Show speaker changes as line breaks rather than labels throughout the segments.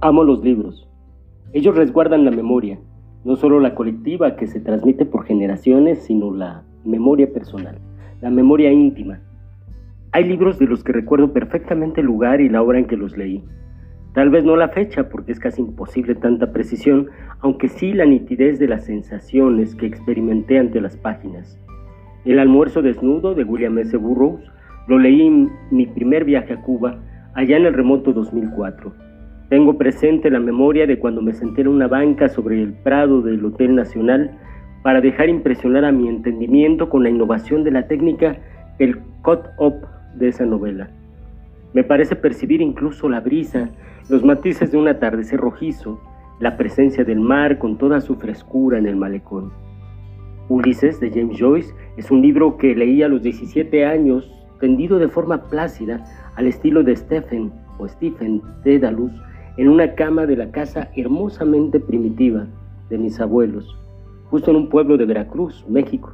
Amo los libros. Ellos resguardan la memoria, no solo la colectiva que se transmite por generaciones, sino la memoria personal, la memoria íntima. Hay libros de los que recuerdo perfectamente el lugar y la hora en que los leí. Tal vez no la fecha, porque es casi imposible tanta precisión, aunque sí la nitidez de las sensaciones que experimenté ante las páginas. El almuerzo desnudo de William S. Burroughs lo leí en mi primer viaje a Cuba, allá en el remoto 2004. Tengo presente la memoria de cuando me senté en una banca sobre el prado del Hotel Nacional para dejar impresionar a mi entendimiento con la innovación de la técnica el cut-up de esa novela. Me parece percibir incluso la brisa, los matices de un atardecer rojizo, la presencia del mar con toda su frescura en el malecón. Ulises de James Joyce es un libro que leí a los 17 años, tendido de forma plácida al estilo de Stephen o Stephen Dedalus, en una cama de la casa hermosamente primitiva de mis abuelos, justo en un pueblo de Veracruz, México.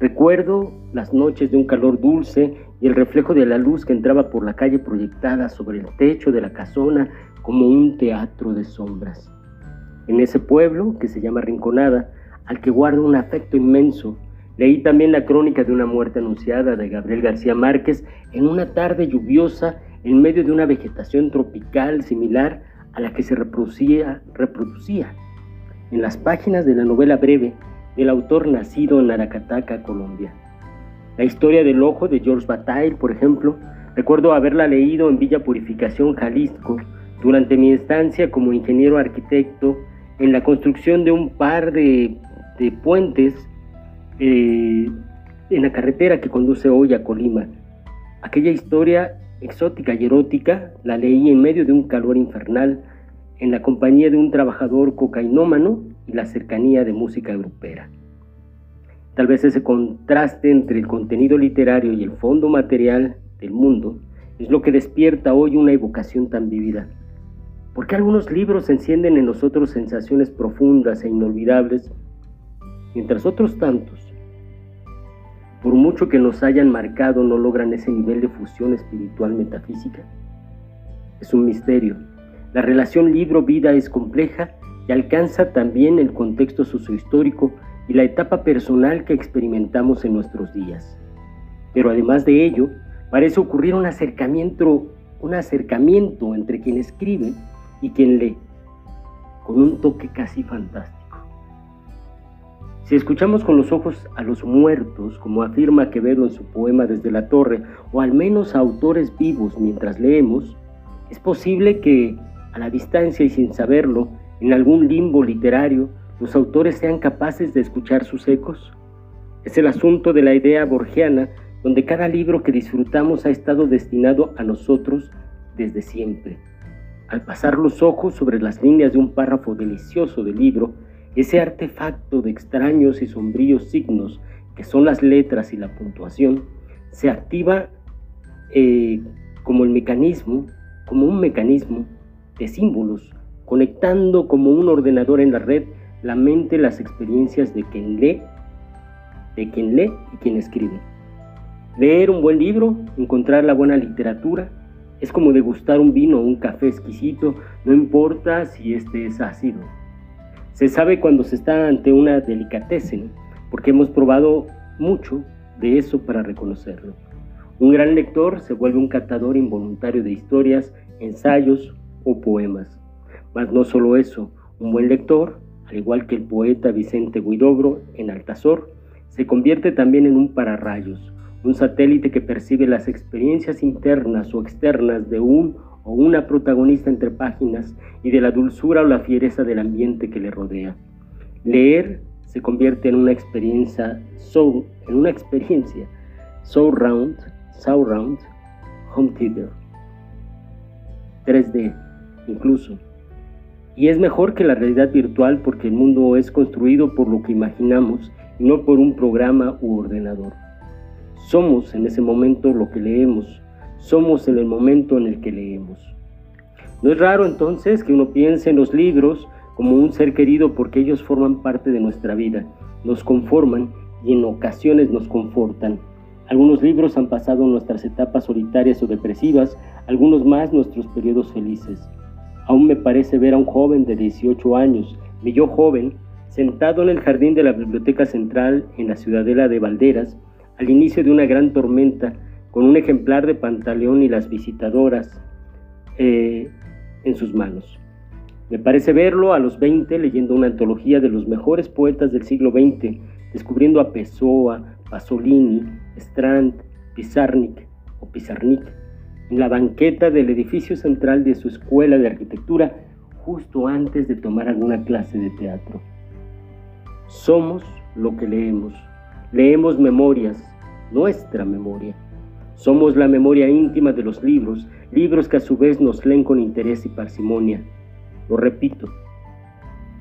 Recuerdo las noches de un calor dulce y el reflejo de la luz que entraba por la calle proyectada sobre el techo de la casona como un teatro de sombras. En ese pueblo, que se llama Rinconada, al que guardo un afecto inmenso, leí también la crónica de una muerte anunciada de Gabriel García Márquez en una tarde lluviosa en medio de una vegetación tropical similar a la que se reproducía, reproducía en las páginas de la novela breve del autor nacido en Aracataca, Colombia. La historia del ojo de George Bataille, por ejemplo, recuerdo haberla leído en Villa Purificación, Jalisco, durante mi estancia como ingeniero arquitecto en la construcción de un par de, puentes eh, en la carretera que conduce hoy a Colima. Aquella historia exótica y erótica, la leí en medio de un calor infernal, en la compañía de un trabajador cocainómano y la cercanía de música grupera. Tal vez ese contraste entre el contenido literario y el fondo material del mundo es lo que despierta hoy una evocación tan vívida. Porque algunos libros encienden en nosotros sensaciones profundas e inolvidables, mientras otros tantos por mucho que nos hayan marcado, no logran ese nivel de fusión espiritual metafísica? Es un misterio. La relación libro-vida es compleja y alcanza también el contexto sociohistórico y la etapa personal que experimentamos en nuestros días. Pero además de ello, parece ocurrir un acercamiento, un acercamiento entre quien escribe y quien lee, con un toque casi fantástico. Si escuchamos con los ojos a los muertos, como afirma Quevedo en su poema Desde la Torre, o al menos a autores vivos mientras leemos, es posible que, a la distancia y sin saberlo, en algún limbo literario, los autores sean capaces de escuchar sus ecos. Es el asunto de la idea borgiana, donde cada libro que disfrutamos ha estado destinado a nosotros desde siempre. Al pasar los ojos sobre las líneas de un párrafo delicioso del libro, ese artefacto de extraños y sombríos signos que son las letras y la puntuación, se activa eh, como el mecanismo, como un mecanismo de símbolos, conectando como un ordenador en la red la mente, las experiencias de quien lee, de quien lee y quien escribe. Leer un buen libro, encontrar la buena literatura, es como degustar un vino o un café exquisito, no importa si este es ácido se sabe cuando se está ante una delicatessen, porque hemos probado mucho de eso para reconocerlo. Un gran lector se vuelve un catador involuntario de historias, ensayos o poemas. Mas no solo eso, un buen lector, al igual que el poeta Vicente Guidobro en Altazor, se convierte también en un pararrayos, un satélite que percibe las experiencias internas o externas de un o una protagonista entre páginas y de la dulzura o la fiereza del ambiente que le rodea. Leer se convierte en una experiencia so, en una experiencia surround, surround, home theater, 3D incluso. Y es mejor que la realidad virtual porque el mundo es construido por lo que imaginamos y no por un programa u ordenador. Somos en ese momento lo que leemos, somos en el momento en el que leemos. No es raro entonces que uno piense en los libros como un ser querido porque ellos forman parte de nuestra vida, nos conforman y en ocasiones nos confortan, Algunos libros han pasado nuestras etapas solitarias o depresivas, algunos más nuestros periodos felices. Aún me parece ver a un joven de 18 años, mi yo joven, sentado en el jardín de la Biblioteca Central en la ciudadela de Valderas, al inicio de una gran tormenta, con un ejemplar de Pantaleón y las visitadoras eh, en sus manos. Me parece verlo a los 20 leyendo una antología de los mejores poetas del siglo XX, descubriendo a Pessoa, Pasolini, Strand, Pizarnik o Pizarnik en la banqueta del edificio central de su escuela de arquitectura justo antes de tomar alguna clase de teatro. Somos lo que leemos. Leemos memorias, nuestra memoria. Somos la memoria íntima de los libros, libros que a su vez nos leen con interés y parsimonia. Lo repito,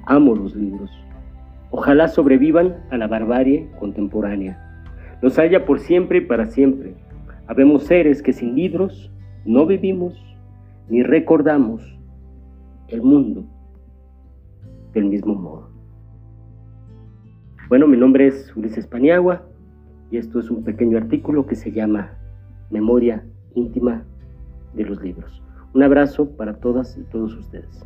amo los libros. Ojalá sobrevivan a la barbarie contemporánea. Los haya por siempre y para siempre. Habemos seres que sin libros no vivimos ni recordamos el mundo del mismo modo. Bueno, mi nombre es Ulises Paniagua y esto es un pequeño artículo que se llama Memoria íntima de los libros. Un abrazo para todas y todos ustedes.